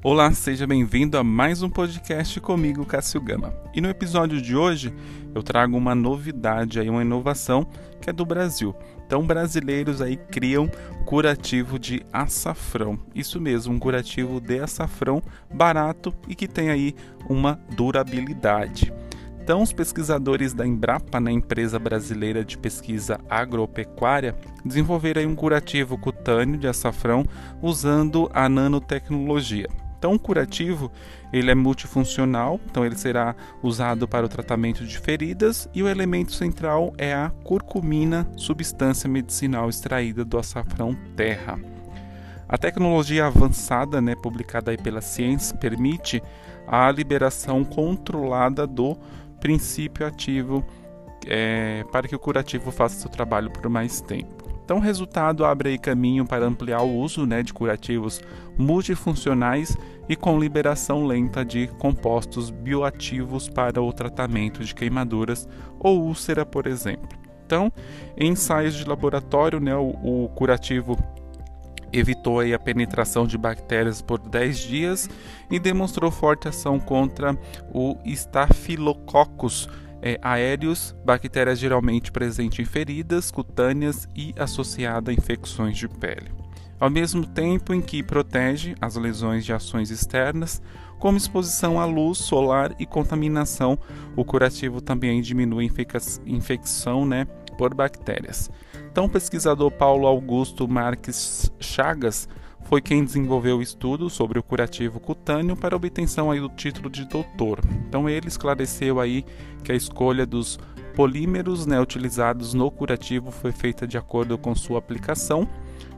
Olá, seja bem-vindo a mais um podcast comigo, Cássio Gama. E no episódio de hoje eu trago uma novidade aí, uma inovação que é do Brasil. Então, brasileiros aí criam curativo de açafrão. Isso mesmo, um curativo de açafrão barato e que tem aí uma durabilidade. Então, os pesquisadores da Embrapa, na empresa brasileira de pesquisa agropecuária, desenvolveram um curativo cutâneo de açafrão usando a nanotecnologia. Então, curativo ele é multifuncional, então ele será usado para o tratamento de feridas e o elemento central é a curcumina, substância medicinal extraída do açafrão terra. A tecnologia avançada, né, publicada aí pela ciência, permite a liberação controlada do princípio ativo é, para que o curativo faça seu trabalho por mais tempo. Então, o resultado abre aí caminho para ampliar o uso né, de curativos multifuncionais e com liberação lenta de compostos bioativos para o tratamento de queimaduras ou úlcera, por exemplo. Então, em ensaios de laboratório, né, o, o curativo evitou a penetração de bactérias por 10 dias e demonstrou forte ação contra o Staphylococcus é, aéreos, bactérias geralmente presentes em feridas cutâneas e associada a infecções de pele. Ao mesmo tempo em que protege as lesões de ações externas, como exposição à luz solar e contaminação, o curativo também diminui a infecção né, por bactérias. Então, o pesquisador Paulo Augusto Marques Chagas foi quem desenvolveu o estudo sobre o curativo cutâneo para obtenção aí do título de doutor. Então ele esclareceu aí que a escolha dos polímeros né, utilizados no curativo foi feita de acordo com sua aplicação,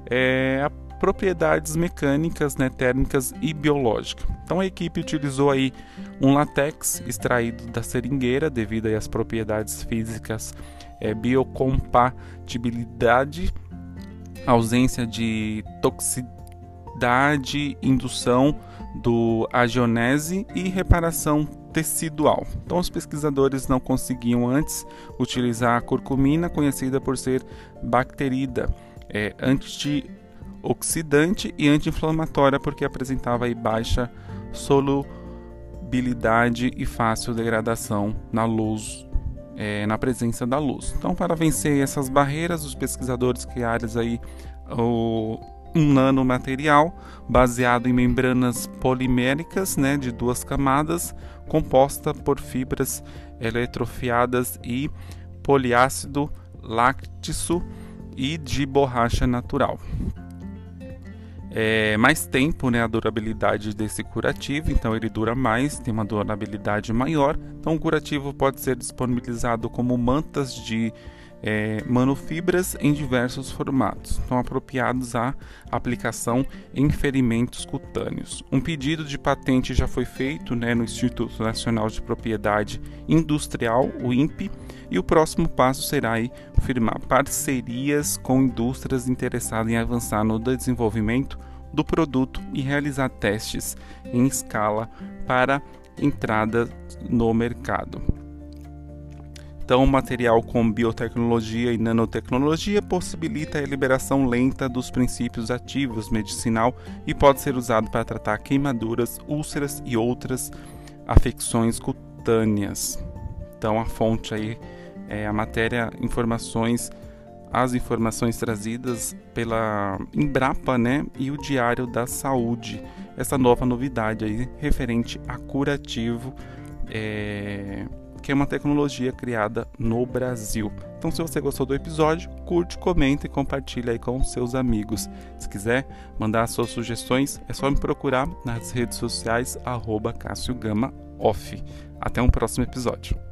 é, propriedades mecânicas, né, térmicas e biológicas. Então a equipe utilizou aí um latex extraído da seringueira devido às propriedades físicas, é, biocompatibilidade, ausência de toxicidade idade, indução do agionese e reparação tecidual. Então, os pesquisadores não conseguiam antes utilizar a curcumina, conhecida por ser bacterida, é, antioxidante e anti-inflamatória, porque apresentava aí baixa solubilidade e fácil degradação na luz, é, na presença da luz. Então, para vencer essas barreiras, os pesquisadores criaram aí o um nanomaterial baseado em membranas poliméricas né, de duas camadas, composta por fibras eletrofiadas e poliácido láctico e de borracha natural. É, mais tempo né, a durabilidade desse curativo, então ele dura mais, tem uma durabilidade maior. Então, o curativo pode ser disponibilizado como mantas de é, manofibras em diversos formatos, estão apropriados à aplicação em ferimentos cutâneos. Um pedido de patente já foi feito né, no Instituto Nacional de Propriedade Industrial, o INPE, e o próximo passo será aí, firmar parcerias com indústrias interessadas em avançar no desenvolvimento do produto e realizar testes em escala para entrada no mercado. Então, o material com biotecnologia e nanotecnologia possibilita a liberação lenta dos princípios ativos medicinal e pode ser usado para tratar queimaduras, úlceras e outras afecções cutâneas. Então, a fonte aí é a matéria, informações, as informações trazidas pela Embrapa, né, e o Diário da Saúde. Essa nova novidade aí referente a curativo. É que é uma tecnologia criada no Brasil. Então, se você gostou do episódio, curte, comenta e compartilha aí com seus amigos. Se quiser mandar suas sugestões, é só me procurar nas redes sociais arroba Cássio Gama Off. Até um próximo episódio.